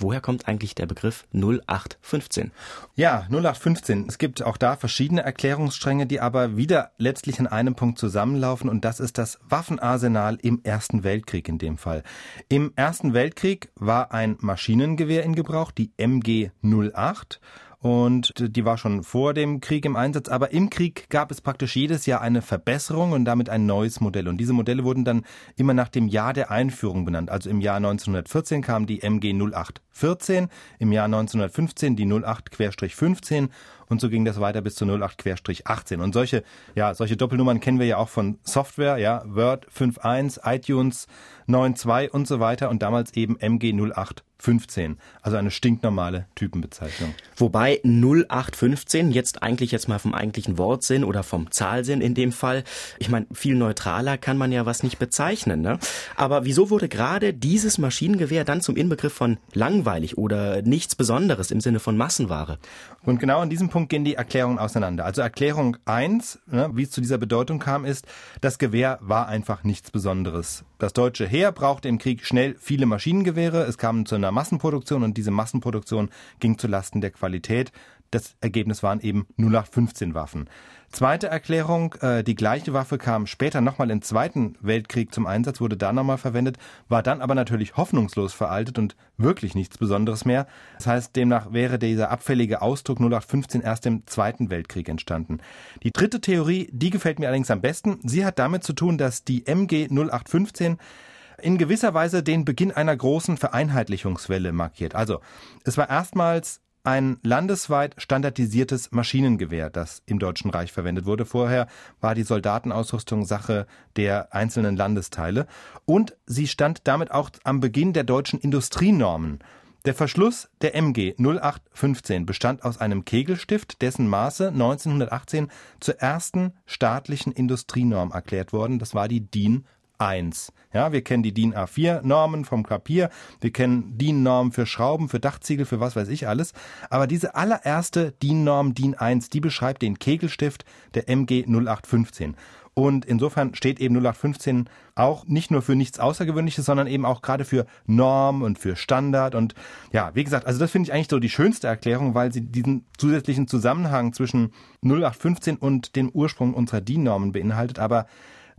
woher kommt eigentlich der Begriff 0815? Ja, 0815. Es gibt auch da verschiedene Erklärungsstränge, die aber wieder letztlich an einem Punkt zusammenlaufen und das ist das Waffenarsenal im Ersten Weltkrieg in dem Fall. Im Ersten Weltkrieg war ein Maschinengewehr in Gebrauch, die MG 08 und die war schon vor dem Krieg im Einsatz, aber im Krieg gab es praktisch jedes Jahr eine Verbesserung und damit ein neues Modell. Und diese Modelle wurden dann immer nach dem Jahr der Einführung benannt. Also im Jahr 1914 kam die MG 0814, im Jahr 1915 die 08-15 und so ging das weiter bis zu 08-18. Und solche, ja, solche Doppelnummern kennen wir ja auch von Software, ja, Word 5.1, iTunes 9.2 und so weiter und damals eben MG 08 15, also eine stinknormale Typenbezeichnung. Wobei 0815 jetzt eigentlich jetzt mal vom eigentlichen Wortsinn oder vom Zahlsinn in dem Fall, ich meine, viel neutraler kann man ja was nicht bezeichnen, ne? Aber wieso wurde gerade dieses Maschinengewehr dann zum Inbegriff von langweilig oder nichts Besonderes im Sinne von Massenware? Und genau an diesem Punkt gehen die Erklärungen auseinander. Also Erklärung 1, ne, wie es zu dieser Bedeutung kam, ist, das Gewehr war einfach nichts Besonderes. Das deutsche Heer brauchte im Krieg schnell viele Maschinengewehre, es kam zu einer Massenproduktion und diese Massenproduktion ging zulasten der Qualität. Das Ergebnis waren eben 0815 Waffen. Zweite Erklärung, äh, die gleiche Waffe kam später nochmal im Zweiten Weltkrieg zum Einsatz, wurde da nochmal verwendet, war dann aber natürlich hoffnungslos veraltet und wirklich nichts Besonderes mehr. Das heißt, demnach wäre dieser abfällige Ausdruck 0815 erst im Zweiten Weltkrieg entstanden. Die dritte Theorie, die gefällt mir allerdings am besten. Sie hat damit zu tun, dass die MG 0815 in gewisser Weise den Beginn einer großen Vereinheitlichungswelle markiert. Also, es war erstmals ein landesweit standardisiertes Maschinengewehr, das im Deutschen Reich verwendet wurde. Vorher war die Soldatenausrüstung Sache der einzelnen Landesteile und sie stand damit auch am Beginn der deutschen Industrienormen. Der Verschluss der MG 0815 bestand aus einem Kegelstift, dessen Maße 1918 zur ersten staatlichen Industrienorm erklärt worden. Das war die DIN 1. Ja, wir kennen die DIN A4 Normen vom Papier, wir kennen DIN Normen für Schrauben, für Dachziegel, für was weiß ich alles, aber diese allererste DIN Norm DIN 1, die beschreibt den Kegelstift der MG 0815. Und insofern steht eben 0815 auch nicht nur für nichts Außergewöhnliches, sondern eben auch gerade für Norm und für Standard. Und ja, wie gesagt, also das finde ich eigentlich so die schönste Erklärung, weil sie diesen zusätzlichen Zusammenhang zwischen 0815 und dem Ursprung unserer DIN-Normen beinhaltet. Aber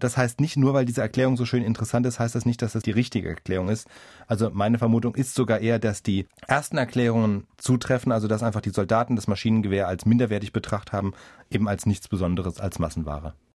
das heißt nicht nur, weil diese Erklärung so schön interessant ist, heißt das nicht, dass das die richtige Erklärung ist. Also meine Vermutung ist sogar eher, dass die ersten Erklärungen zutreffen, also dass einfach die Soldaten das Maschinengewehr als minderwertig betrachtet haben, eben als nichts Besonderes, als Massenware.